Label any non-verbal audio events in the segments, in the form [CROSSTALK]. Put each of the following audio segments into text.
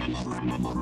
Estrada.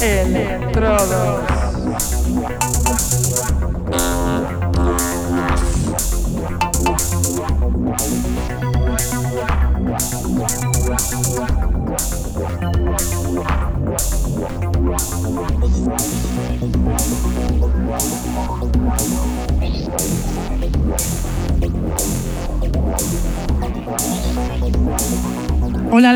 Electrodos.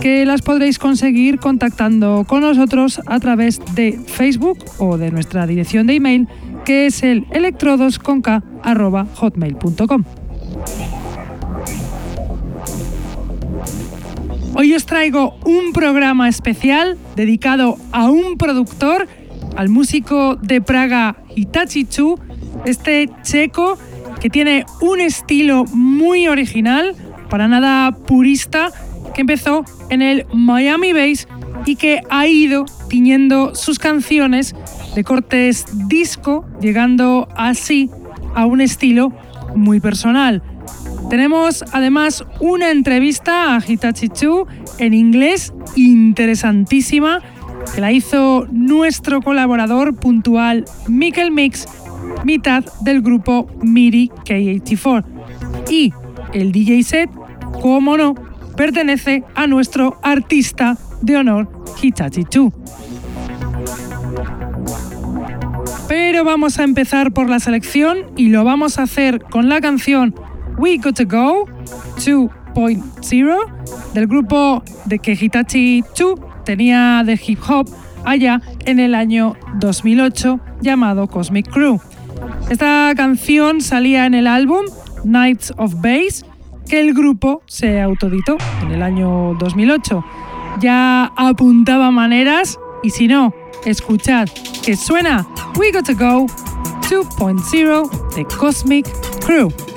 que las podréis conseguir contactando con nosotros a través de Facebook o de nuestra dirección de email que es el electrodosconk.hotmail.com. Hoy os traigo un programa especial dedicado a un productor, al músico de Praga Hitachi Chu, este checo que tiene un estilo muy original, para nada purista, que empezó en el Miami Bass y que ha ido tiñendo sus canciones de cortes disco, llegando así a un estilo muy personal. Tenemos además una entrevista a Hitachi Chu en inglés interesantísima que la hizo nuestro colaborador puntual Mikel Mix, mitad del grupo MIDI K84. Y el DJ set, como no, pertenece a nuestro artista de honor, Hitachi Chu. Pero vamos a empezar por la selección y lo vamos a hacer con la canción We Got to Go 2.0 del grupo de que Hitachi Chu tenía de hip hop allá en el año 2008 llamado Cosmic Crew. Esta canción salía en el álbum Nights of Bass que el grupo se autoditó en el año 2008. Ya apuntaba maneras y si no, escuchad que suena We Got to Go 2.0 de Cosmic Crew.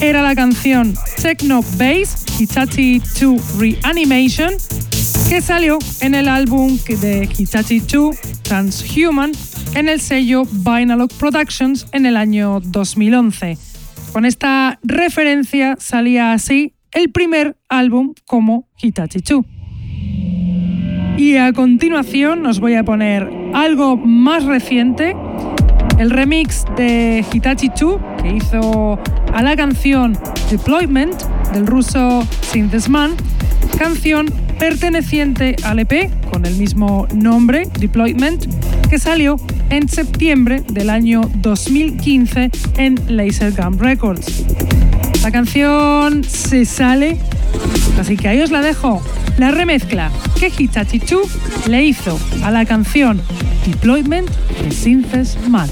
Era la canción Techno Bass Hitachi 2 Reanimation, que salió en el álbum de Hitachi 2 Transhuman en el sello Vinalog Productions en el año 2011. Con esta referencia salía así el primer álbum como Hitachi 2. Y a continuación os voy a poner algo más reciente, el remix de Hitachi 2 que hizo a la canción Deployment del ruso Synthesman, canción perteneciente al EP con el mismo nombre, Deployment, que salió en septiembre del año 2015 en Laser Gun Records. La canción se sale, así que ahí os la dejo. La remezcla que Hitachi 2 le hizo a la canción Deployment de Synthesis Man.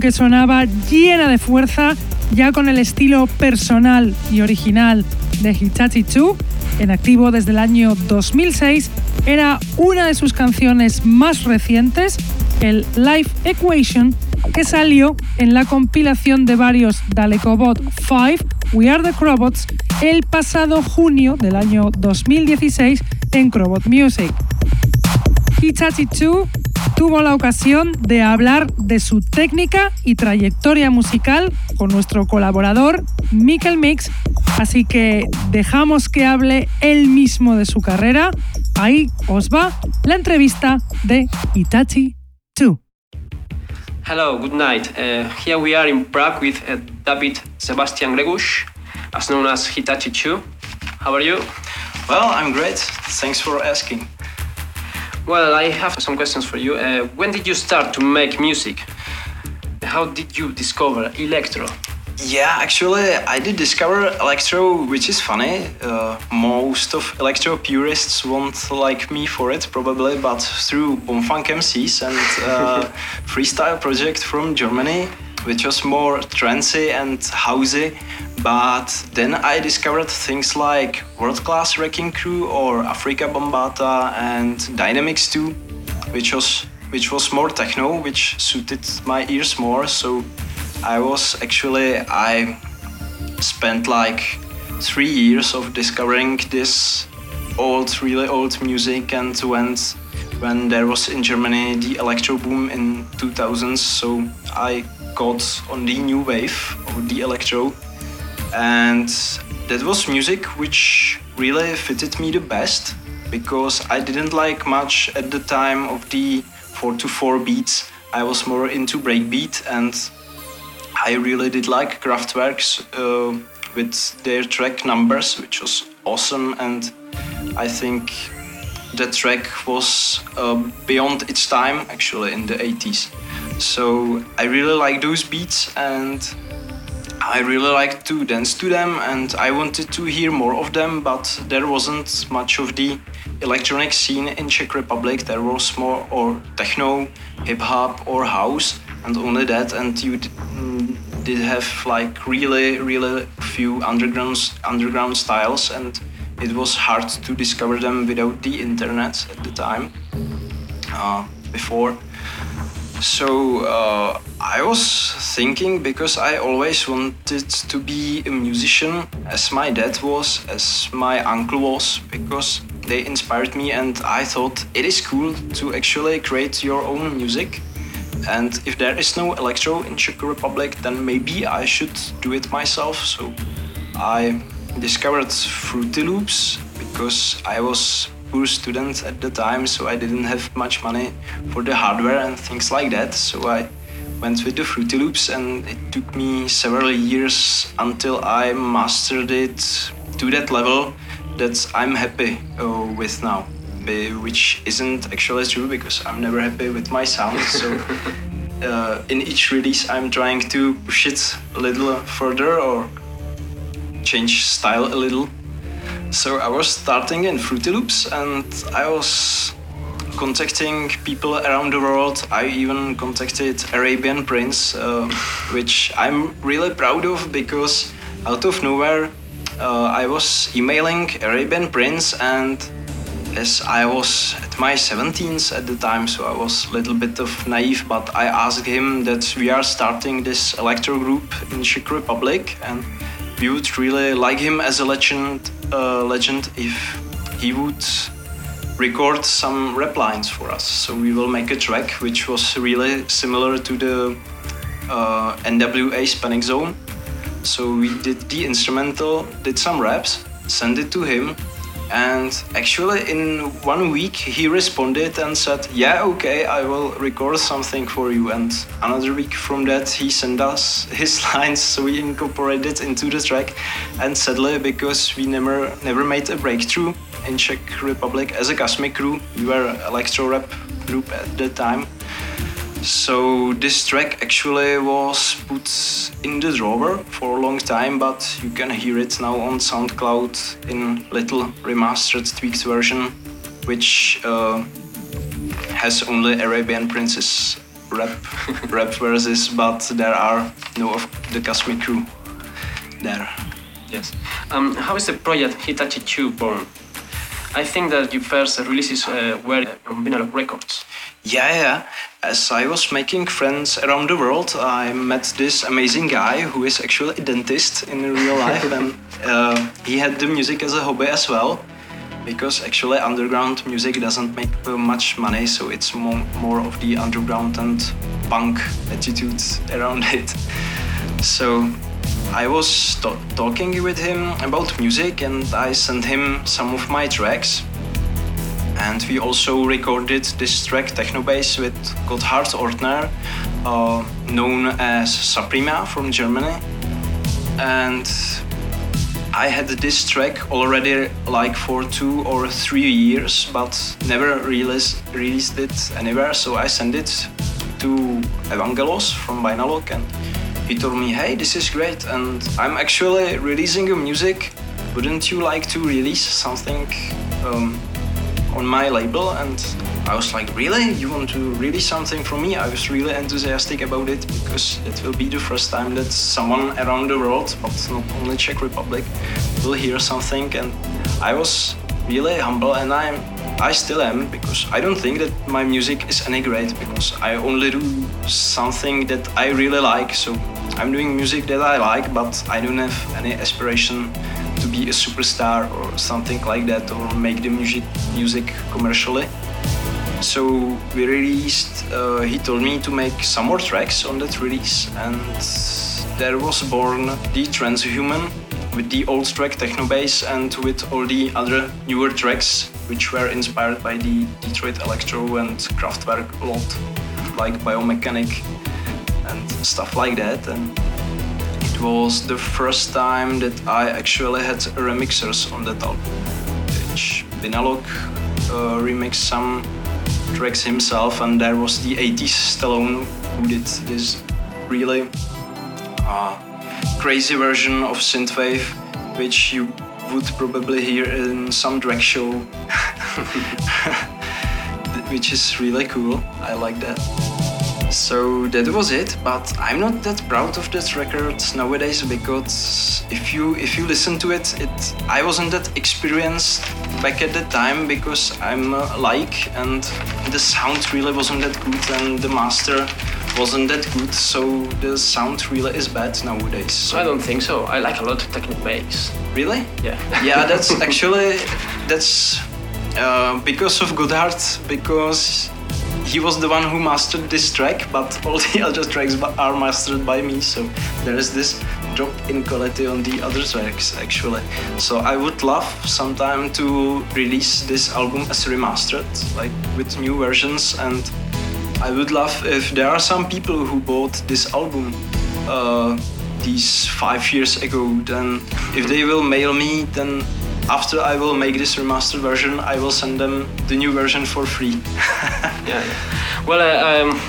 Que sonaba llena de fuerza, ya con el estilo personal y original de Hitachi 2, en activo desde el año 2006, era una de sus canciones más recientes, el Life Equation, que salió en la compilación de varios Dalekobot 5 We Are the Crobots el pasado junio del año 2016 en Crobot Music. Hitachi 2 tuvo la ocasión de hablar de su técnica y trayectoria musical con nuestro colaborador Mikel Mix, así que dejamos que hable él mismo de su carrera. Ahí os va la entrevista de Itachi 2. Hello, good night. Uh, here we are in Prague with uh, David Sebastian Gregush, as known as Hitachi 2. How are you? Well, I'm great. Thanks for asking. Well, I have some questions for you. Uh, when did you start to make music? How did you discover electro? Yeah, actually, I did discover electro, which is funny. Uh, most of electro purists won't like me for it, probably, but through Bombfunk MCs and uh, [LAUGHS] freestyle project from Germany, which was more trancey and housey. But then I discovered things like World Class Wrecking Crew or Afrika Bambaataa and Dynamix II, which was which was more techno, which suited my ears more. So I was actually I spent like three years of discovering this old, really old music, and went when there was in Germany the electro boom in 2000s. So I got on the new wave of the electro, and that was music which really fitted me the best because I didn't like much at the time of the 4 to 4 beats. I was more into breakbeat and I really did like Kraftwerks uh, with their track numbers, which was awesome, and I think that track was uh, beyond its time actually in the 80s. So I really like those beats and I really like to dance to them and I wanted to hear more of them, but there wasn't much of the electronic scene in Czech Republic. There was more or techno, hip hop or house and only that and you mm, did have like really really few underground underground styles and it was hard to discover them without the internet at the time uh, before so uh, I was thinking because I always wanted to be a musician as my dad was, as my uncle was, because they inspired me and I thought it is cool to actually create your own music and if there is no electro in Czech Republic, then maybe I should do it myself. So I discovered Fruity Loops because I was poor student at the time, so I didn't have much money for the hardware and things like that. So I went with the Fruity Loops, and it took me several years until I mastered it to that level that I'm happy uh, with now which isn't actually true because I'm never happy with my sound. So [LAUGHS] uh, in each release, I'm trying to push it a little further or change style a little. So I was starting in Fruity Loops and I was contacting people around the world. I even contacted Arabian Prince, uh, [LAUGHS] which I'm really proud of because out of nowhere uh, I was emailing Arabian Prince and as I was at my 17s at the time, so I was a little bit of naive, but I asked him that we are starting this electro group in Czech Republic, and we would really like him as a legend, uh, legend if he would record some rap lines for us. So we will make a track which was really similar to the uh, NWA Hispanic Zone. So we did the instrumental, did some raps, sent it to him, and actually, in one week, he responded and said, Yeah, okay, I will record something for you. And another week from that, he sent us [LAUGHS] his lines, so we incorporated into the track. And sadly, because we never never made a breakthrough in Czech Republic as a Cosmic Crew, we were electro rap group at the time. So this track actually was put in the drawer for a long time, but you can hear it now on SoundCloud in little remastered, tweaked version, which uh, has only Arabian Prince's rap [LAUGHS] rap verses, but there are no of the Cosmic Crew there. Yes. Um, how is the project Hitachi 2 born? I think that your first releases uh, were on vinyl Records. Yeah, yeah. As I was making friends around the world, I met this amazing guy who is actually a dentist in real life, [LAUGHS] and uh, he had the music as a hobby as well. Because actually, underground music doesn't make much money, so it's more, more of the underground and punk attitude around [LAUGHS] it. So I was talking with him about music, and I sent him some of my tracks and we also recorded this track Techno Bass with Gotthard Ortner, uh, known as Suprema from Germany. And I had this track already like for two or three years, but never released, released it anywhere. So I sent it to Evangelos from Vinalog and he told me, hey, this is great and I'm actually releasing a music. Wouldn't you like to release something um, on my label and I was like, really? You want to release something from me? I was really enthusiastic about it because it will be the first time that someone around the world, but not only Czech Republic, will hear something and I was really humble and I'm I still am because I don't think that my music is any great because I only do something that I really like. So I'm doing music that I like, but I don't have any aspiration to be a superstar or something like that or make the music music commercially. So we released. Uh, he told me to make some more tracks on that release, and there was born the Transhuman with the old track Techno Bass and with all the other newer tracks which were inspired by the Detroit Electro and Kraftwerk a lot, like Biomechanic and stuff like that. And it was the first time that I actually had remixers on that album, which Vinalog uh, remixed some tracks himself, and there was the 80s Stallone who did this really uh, crazy version of synthwave, which you would probably hear in some drag show, [LAUGHS] which is really cool. I like that. So that was it, but I'm not that proud of that record nowadays because if you if you listen to it, it I wasn't that experienced back at the time because I'm uh, like and the sound really wasn't that good and the master wasn't that good, so the sound really is bad nowadays. So I don't think so. I like a lot of techno bass. really, Yeah. yeah, that's [LAUGHS] actually that's uh, because of Gotthard because he was the one who mastered this track, but [LAUGHS] all the other tracks are mastered by me. So there is this drop in quality on the other tracks actually. So I would love sometime to release this album as remastered, like with new versions and. I would love if there are some people who bought this album uh, these five years ago. Then, if they will mail me, then after I will make this remastered version, I will send them the new version for free. yeah, [LAUGHS] yeah. Well, uh, um,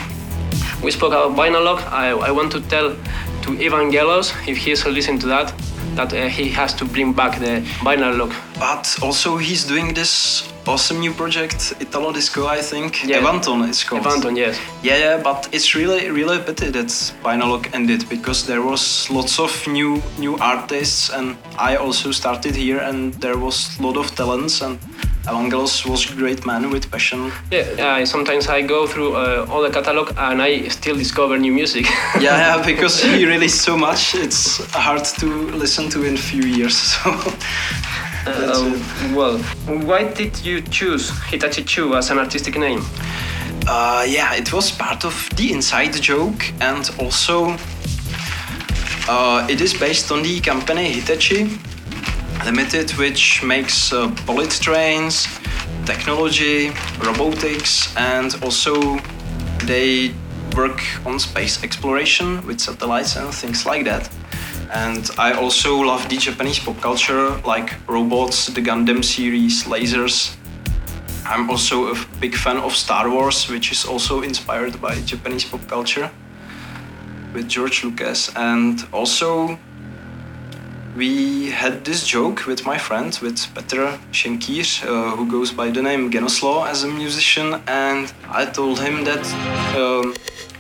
we spoke about Vinalog. I, I want to tell to Evangelos, if he's listening to that, that uh, he has to bring back the Vinalog. but also, he's doing this awesome new project, Italo Disco, I think. Yeah. Evanton, it's called. Evanton, yes. Yeah, yeah, but it's really, really a pity that Vinalog ended because there was lots of new, new artists, and I also started here, and there was a lot of talents, and Evangelos was a great man with passion. Yeah, I sometimes I go through uh, all the catalog and I still discover new music. [LAUGHS] Yeah, yeah, because he [LAUGHS] released so much, it's hard to listen to in a few years. [LAUGHS] So Um, well, why did you choose Hitachi 2 as an artistic name? Uh, yeah, it was part of the inside joke, and also uh, it is based on the company Hitachi Limited, which makes uh, bullet trains, technology, robotics, and also they work on space exploration with satellites and things like that. And I also love the Japanese pop culture, like robots, the Gundam series, lasers, I'm also a big fan of Star Wars, which is also inspired by Japanese pop culture with George Lucas. And also, we had this joke with my friend, with Petr Schenkir, uh, who goes by the name Genoslaw as a musician. And I told him that um,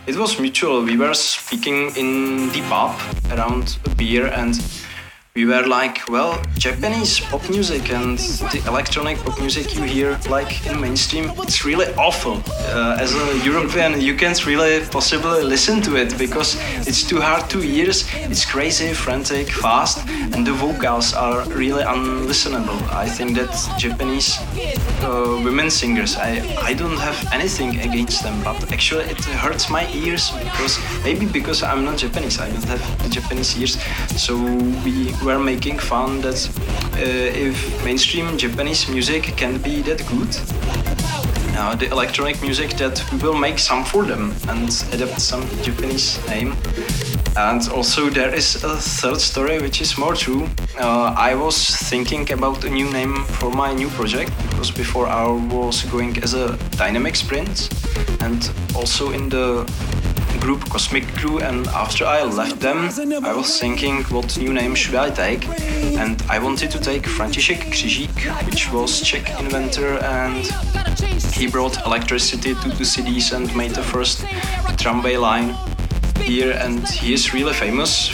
it was mutual. We were speaking in the pub around a beer and we were like, well, Japanese pop music and the electronic pop music you hear like in mainstream, it's really awful. Uh, as a European, you can't really possibly listen to it because it's too hard to hear. It's crazy, frantic, fast, and the vocals are really unlistenable. I think that Japanese uh, women singers, I, I don't have anything against them, but actually it hurts my ears because maybe because I'm not Japanese, I don't have Japanese ears. So we were making fun that uh, if mainstream Japanese music can be that good, uh, the electronic music that we will make some for them and adapt some Japanese name. And also there is a third story which is more true. Uh, I was thinking about a new name for my new project because before I was going as a dynamic sprint and also in the group Cosmic Crew and after I left them. I was thinking what new name should I take? And I wanted to take František Křižík which was Czech inventor and he brought electricity to the cities and made the first tramway line here. And he is really famous.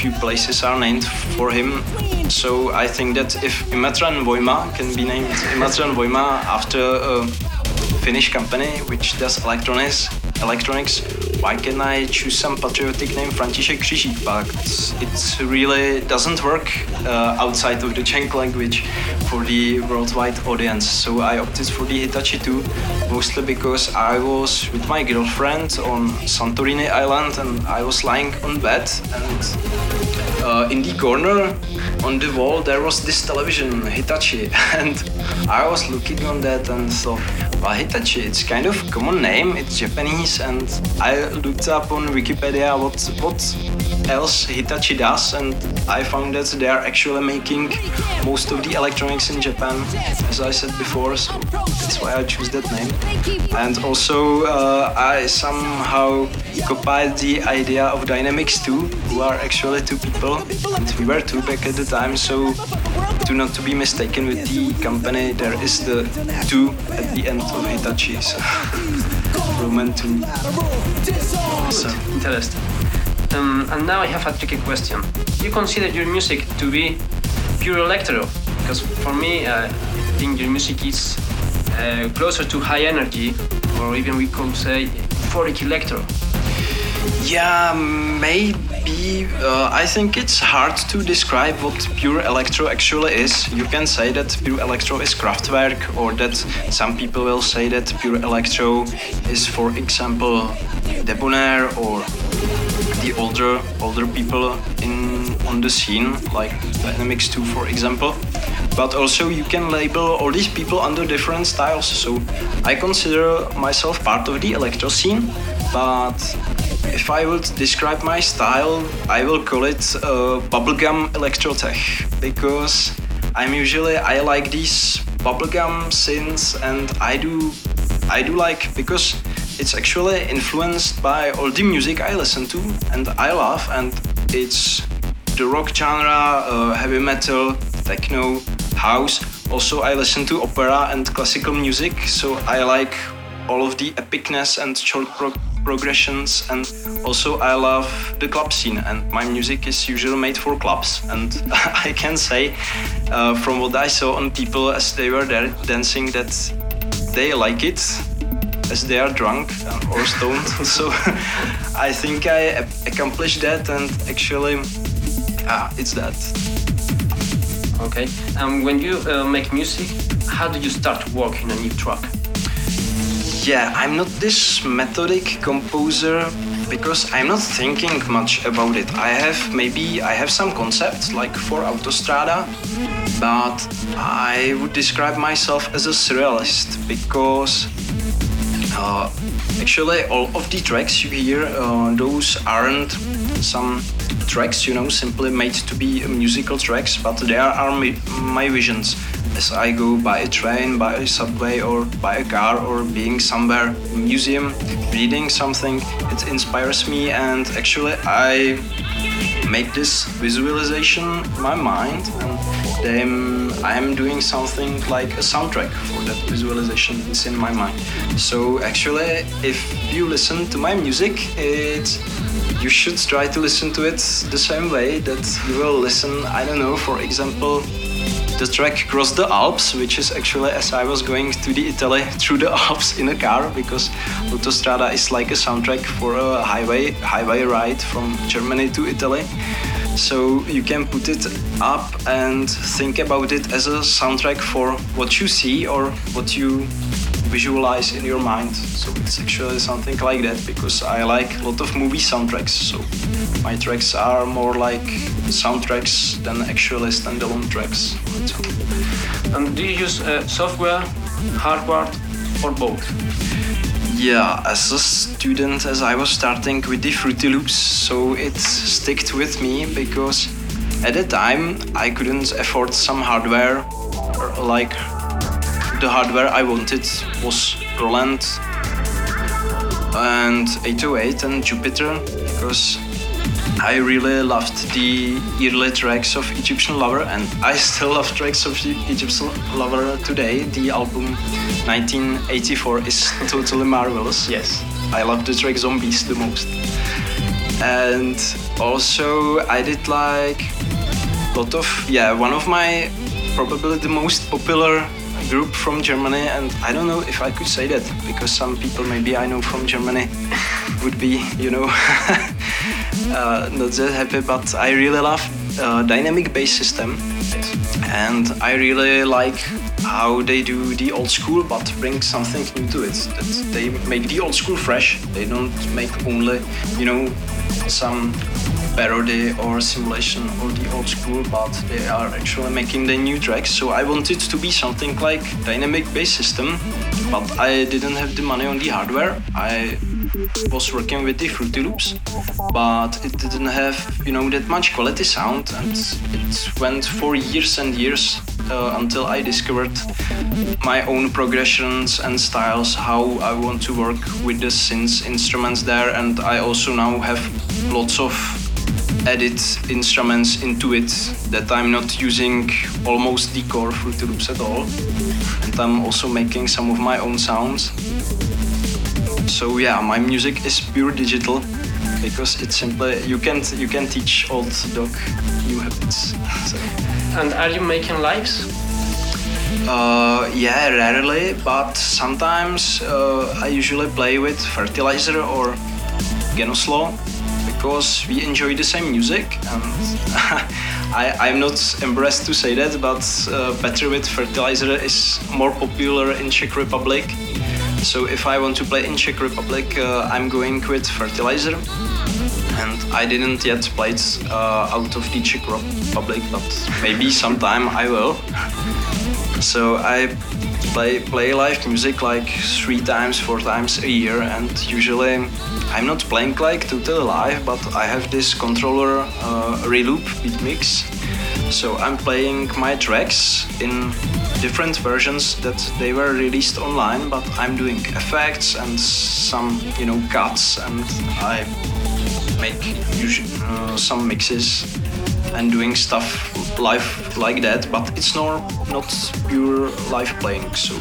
Few places are named for him. So I think that if Imatran Voima can be named Imatran Voima after a Finnish company which does electronics electronics why can I choose some patriotic name František Křižík? But it really doesn't work uh, outside of the Czech language for the worldwide audience. So I opted for the Hitachi 2, mostly because I was with my girlfriend on Santorini Island and I was lying on bed and uh, in the corner on the wall there was this television Hitachi [LAUGHS] and I was looking on that and thought Hitachi it's kind of a common name it's Japanese and I looked up on Wikipedia what what else Hitachi does and I found that they are actually making most of the electronics in Japan as I said before so that's why I choose that name. And also uh, I somehow copied the idea of Dynamix II who are actually two people and we were two back at the time so to not to be mistaken with the company there is the 2 at the end of Hitachi so [LAUGHS] Roman 2 So interesting. Um, and now I have a tricky question. Do you consider your music to be pure electro? Because for me, uh, I think your music is uh, closer to high energy, or even we could say euphoric electro. Yeah, maybe. Uh, I think it's hard to describe what pure electro actually is. You can say that pure electro is Kraftwerk, or that some people will say that pure electro is, for example, Debonair or the older older people in on the scene, like Dynamix II, for example. But also, you can label all these people under different styles. So, I consider myself part of the electro scene, but if I would describe my style, I will call it uh, bubblegum electrotech because I'm usually I like these bubblegum synths and I do I do like because it's actually influenced by all the music I listen to and I love and it's the rock genre, uh, heavy metal, techno, house. Also I listen to opera and classical music, so I like all of the epicness and short pro- progressions and also I love the club scene and my music is usually made for clubs and [LAUGHS] I can say uh, from what I saw on people as they were there dancing that they like it as they are drunk or stoned [LAUGHS] so [LAUGHS] I think I accomplished that and actually ah, it's that Okay. And when you uh, make music, how do you start working a new track? Yeah, I'm not this methodic composer because I'm not thinking much about it. I have maybe I have some concepts like for Autostrada, but I would describe myself as a surrealist because uh, actually all of the tracks you hear, uh, those aren't some tracks, you know, simply made to be musical tracks, but they are my, my visions as I go by a train, by a subway, or by a car, or being somewhere museum, reading something. It inspires me, and actually, I make this visualization in my mind and then I am doing something like a soundtrack for that visualization it's in my mind. So actually if you listen to my music it you should try to listen to it the same way that you will listen I don't know for example the track Cross the Alps, which is actually as I was going to the Italy [LAUGHS] through the Alps in a car because Autostrada is like a soundtrack for a highway highway ride from Germany to Italy. So you can put it up and think about it as a soundtrack for what you see or what you visualize in your mind. So it's actually something like that because I like a lot of movie soundtracks. So my tracks are more like soundtracks than actually standalone tracks. And do you use uh, software, hardware, or both? Yeah, as a student, as I was starting with the Fruity Loops, so it sticked with me because at the time I couldn't afford some hardware like the hardware I wanted was Roland and 808 and Jupiter because I really loved the early tracks of Egyptian Lover and I still love tracks of Egyptian Lover today. The album 1984 is totally marvelous. Yes. I love the track Zombies the most. And also I did like a lot of yeah, one of my probably the most popular group from Germany, and I don't know if I could say that because some people maybe I know from Germany [LAUGHS] would be, you know, [LAUGHS] uh, not that happy. But I really love uh, Dynamik Bass System, and I really like how they do the old school, but bring something new to it. That they make the old school fresh. They don't make only, you know, some parody or simulation of the old school, but they are actually making the new tracks. So I wanted to be something like Dynamik Bass System, but I didn't have the money on the hardware. I was working with the Fruity Loops, but it didn't have you know that much quality sound, and it went for years and years uh, until I discovered my own progressions and styles, how I want to work with the synth instruments there, and I also now have lots of edit instruments into it that I'm not using almost the core Fruity Loops at all. And I'm also making some of my own sounds. So yeah, my music is pure digital because it's simply you can't you can teach old dog new habits. [LAUGHS] So. And are you making lives? Uh, yeah, rarely, but sometimes uh, I usually play with Fertilizer or Genuslow because we enjoy the same music and [LAUGHS] I, I'm not embarrassed to say that, but uh, Better with Fertilizer is more popular in Czech Republic. So if I want to play in Czech Republic, uh, I'm going with Fertilizer. And I didn't yet play it uh, out of the Czech Republic, but maybe [LAUGHS] sometime I will. So I play play live music like three times, four times a year, and usually I'm not playing like totally live, but I have this controller uh, Reloop Beatmix. So I'm playing my tracks in different versions that they were released online, but I'm doing effects and some you know cuts, and I make uh, some mixes and doing stuff live like that but it's not not pure live playing so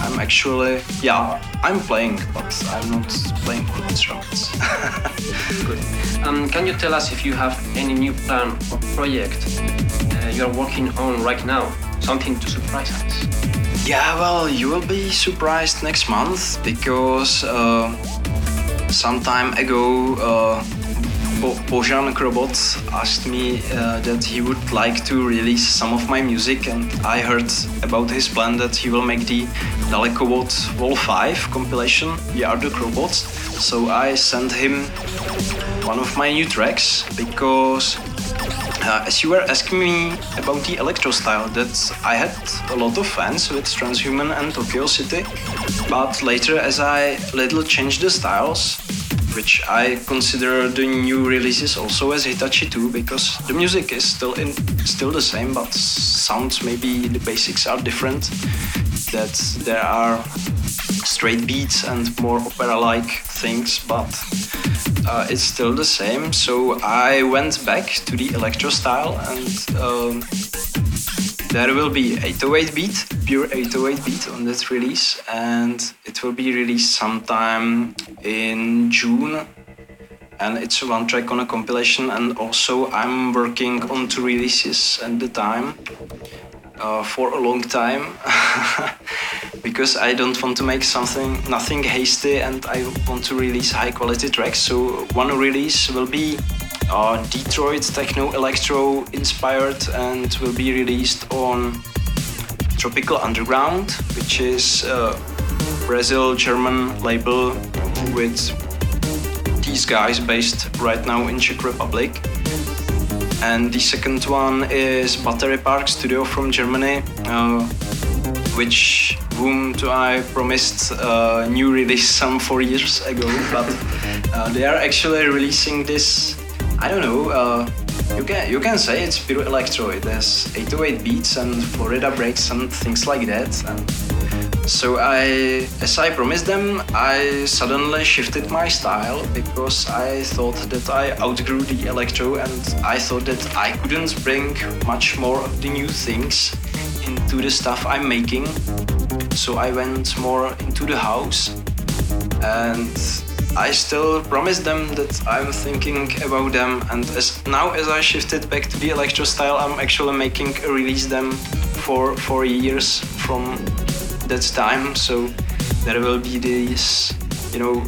i'm actually yeah i'm playing but i'm not playing on instruments. [LAUGHS] Good. Um, can you tell us if you have any new plan or project uh, you're working on right now? Something to surprise us? Yeah well you will be surprised next month because uh, some time ago uh, Bojan Krobot asked me uh, that he would like to release some of my music, and I heard about his plan that he will make the Dalekobot Vol 5 compilation, We Crobots. So I sent him one of my new tracks because uh, as you were asking me about the electro style, that I had a lot of fans with Transhuman and Tokyo City, but later as I little changed the styles, which I consider the new releases also as Hitachi 2 because the music is still in still the same but sounds maybe the basics are different that there are straight beats and more opera like things but uh, it's still the same. So I went back to the electro style and um, there will be 808 beat, pure 808 beat on that release, and it will be released sometime in June. And it's one track on a compilation, and also I'm working on two releases at the time uh, for a long time [LAUGHS] because I don't want to make something nothing hasty and I want to release high quality tracks. So one release will be uh, Detroit techno electro inspired and will be released on Tropical Underground, which is a Brazil German label with these guys based right now in Czech Republic. And the second one is Battery Park Studio from Germany, uh, which whom to I promised a new release some four years ago, but uh, they are actually releasing this. I don't know. Uh, you can you can say it's pure electro. It has 808 beats and Florida breaks and things like that. And so I, as I promised them, I suddenly shifted my style because I thought that I outgrew the electro and I thought that I couldn't bring much more of the new things into the stuff I'm making. So I went more into the house and I still promised them that I'm thinking about them and as now as I shifted back to the electro style I'm actually making a release them for four years from that time so there will be this you know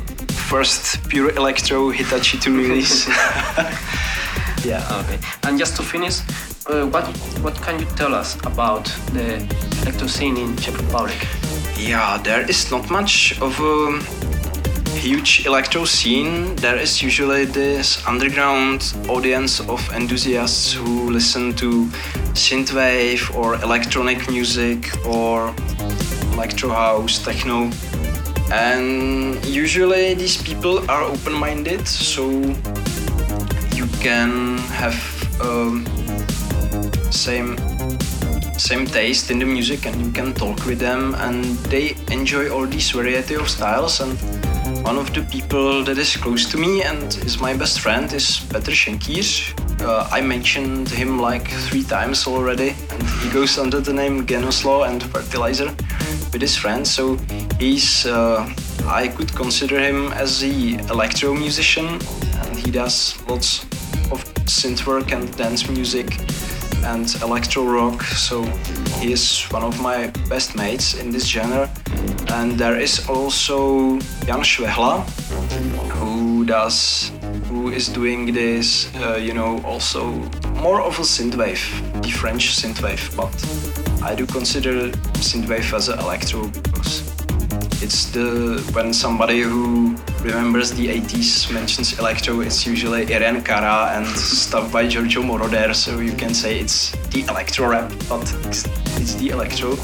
first pure electro Hitachi 2 release [LAUGHS] [LAUGHS] yeah Okay. And just to finish, uh, what what can you tell us about the electro scene in Czech Republic? Yeah, there is not much of a huge electro scene. There is usually this underground audience of enthusiasts who listen to synthwave or electronic music or electro house, techno. And usually these people are open-minded, so you can have um, same same taste in the music and you can talk with them and they enjoy all these variety of styles and one of the people that is close to me and is my best friend is Petr Schenkier. Uh, I mentioned him like three times already and he goes under the name Genoslo and Fertilizer with his friends so he's uh, I could consider him as the electro musician and he does lots of synth work and dance music and electro rock. So he is one of my best mates in this genre. And there is also Jan Schwehla, who does, who is doing this, uh, you know, also more of a synthwave, the French synthwave. But I do consider synthwave as an electro because it's the when somebody who remembers the 80s mentions electro it's usually Irene Cara and stuff by Giorgio Moroder so you can say it's the electro rap but it's, it's the electro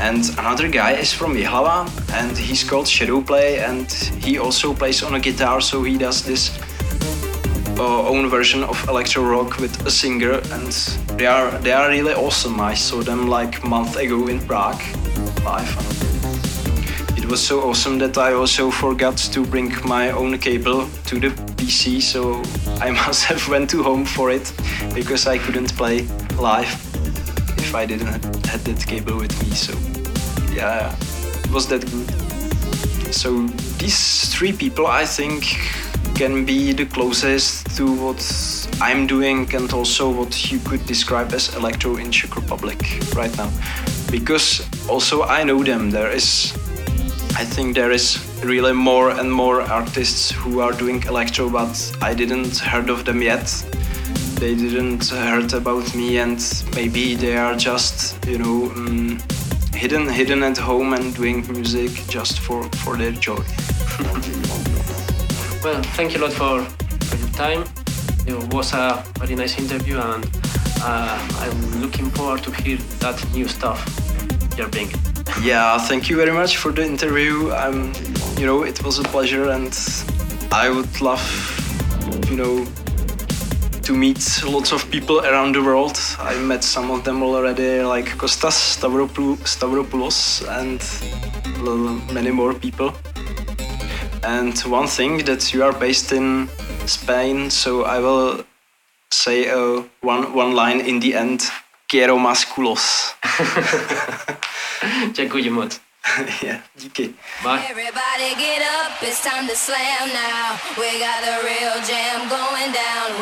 and another guy is from Jihlava and he's called Shadowplay and he also plays on a guitar so he does this uh, own version of electro rock with a singer and they are they are really awesome. I saw them like month ago in Prague live. It was so awesome that I also forgot to bring my own cable to the PC, so I [LAUGHS] must have went to home for it because I couldn't play live if I didn't had that cable with me. So yeah, it was that good. So these three people, I think, can be the closest to what I'm doing and also what you could describe as electro in Czech Republic right now. Because also I know them. There is I think there is really more and more artists who are doing electro, but I didn't heard of them yet. They didn't heard about me, and maybe they are just you know um, hidden hidden at home and doing music just for for their joy. [LAUGHS] Well, thank you a lot for, for your time. It was a very nice interview, and uh, I'm looking forward to hear that new stuff you're bringing. Yeah, thank you very much for the interview. Um, you know, it was a pleasure, and I would love, you know, to meet lots of people around the world. I met some of them already, like Kostas Stavropoulos and many more people. And one thing that you are based in Spain, so I will say uh, one one line in the end. Quiero más culos. [LAUGHS] Děkuji moc. yeah,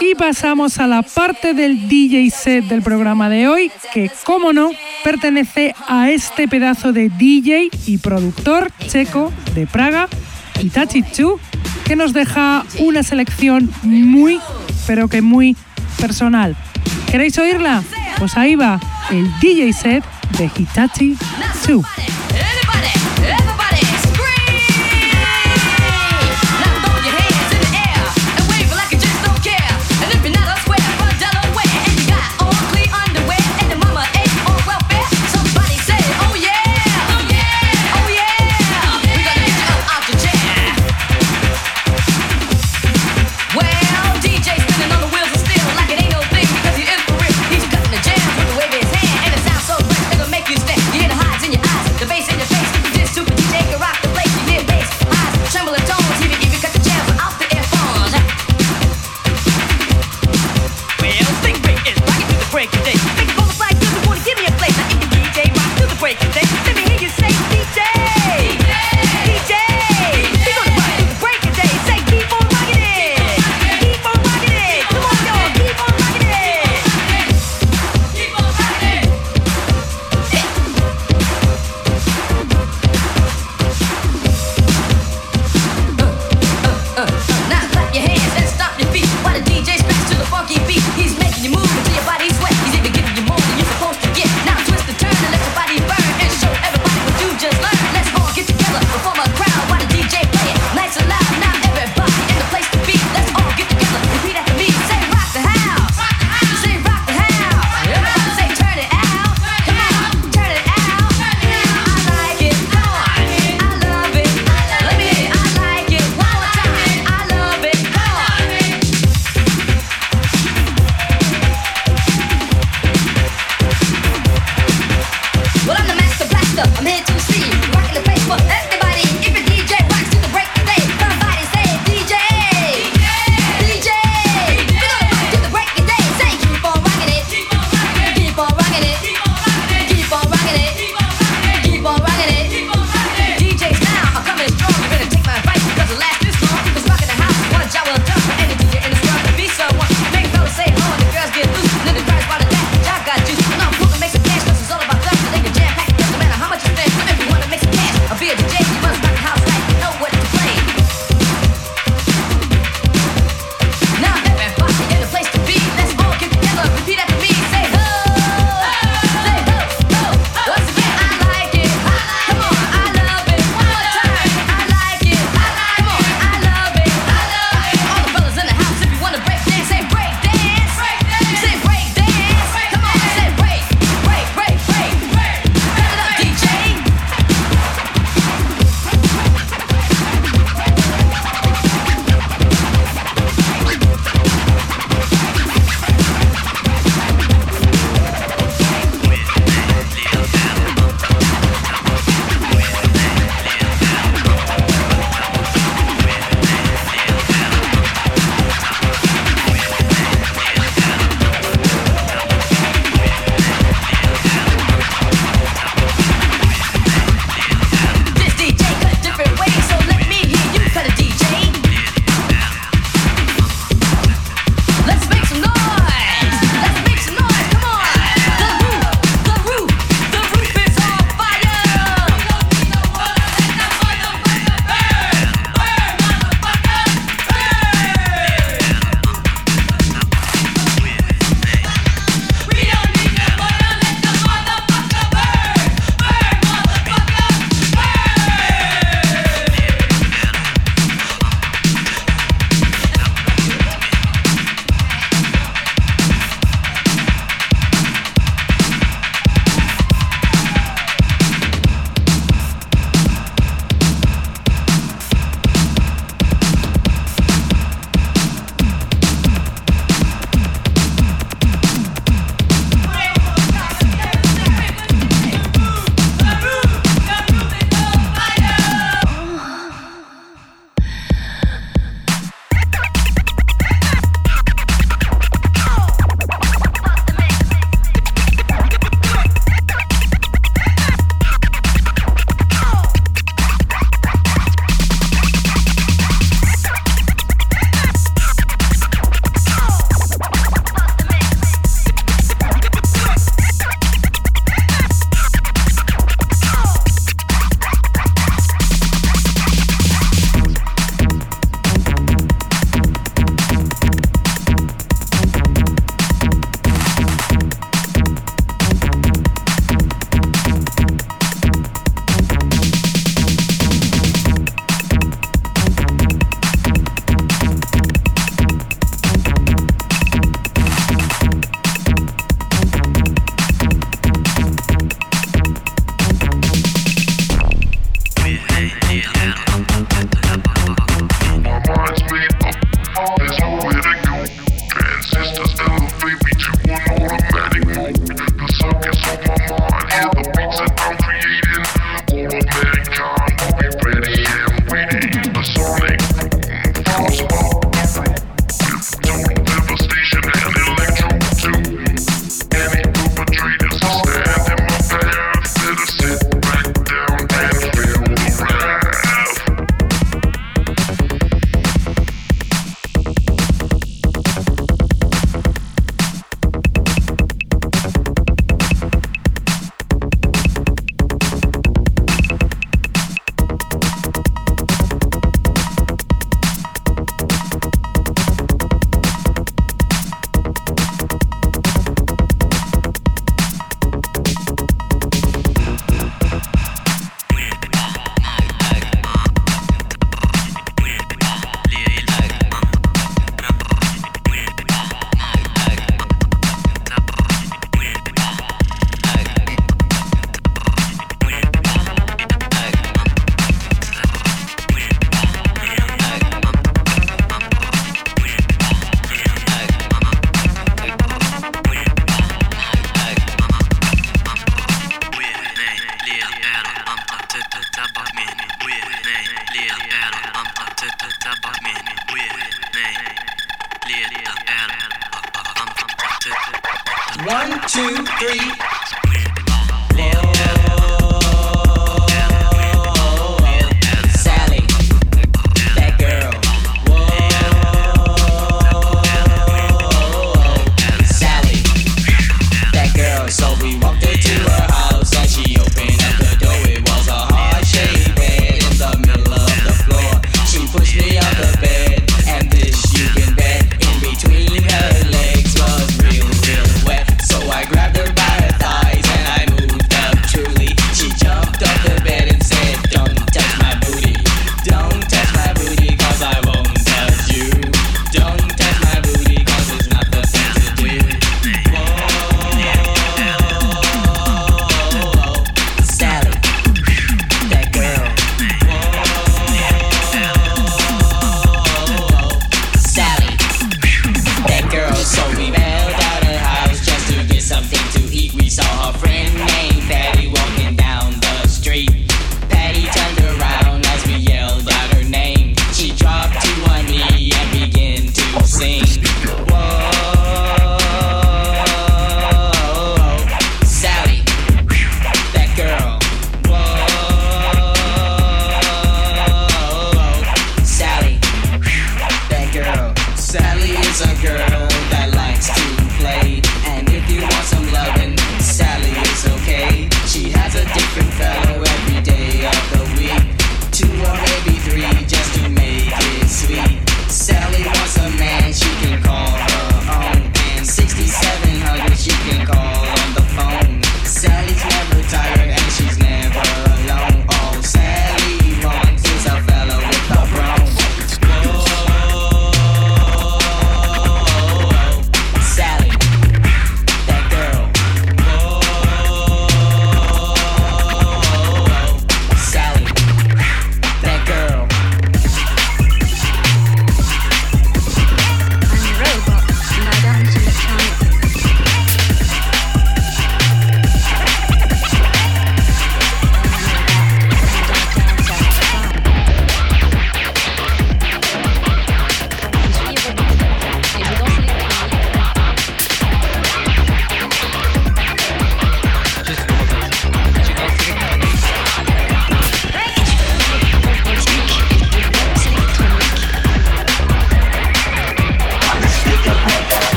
Y pasamos a la parte del DJ set del programa de hoy, que como no, pertenece a este pedazo de DJ y productor checo de Praga, Itachi Chu, que nos deja una selección muy, pero que muy personal. ¿Queréis oírla? Pues ahí va el DJ set de Hitachi 2.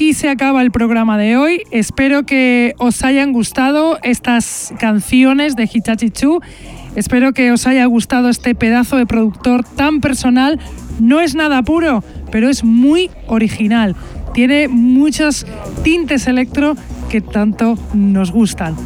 Aquí se acaba el programa de hoy. Espero que os hayan gustado estas canciones de Hitachi Chu. Espero que os haya gustado este pedazo de productor tan personal. No es nada puro, pero es muy original. Tiene muchos tintes electro que tanto nos gustan.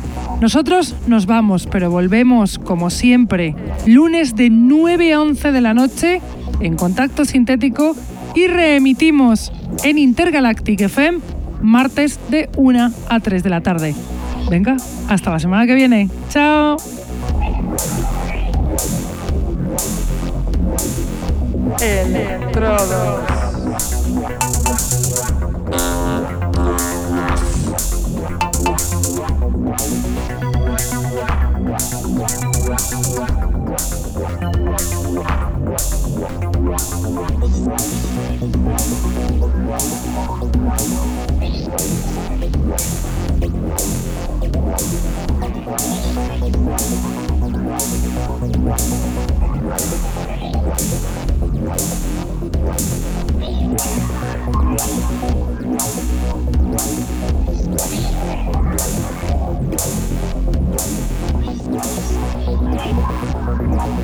Nosotros nos vamos, pero volvemos como siempre, lunes de 9 a 11 de la noche en contacto sintético y reemitimos en Intergalactic FM martes de 1 a 3 de la tarde. Venga, hasta la semana que viene. Chao. Thank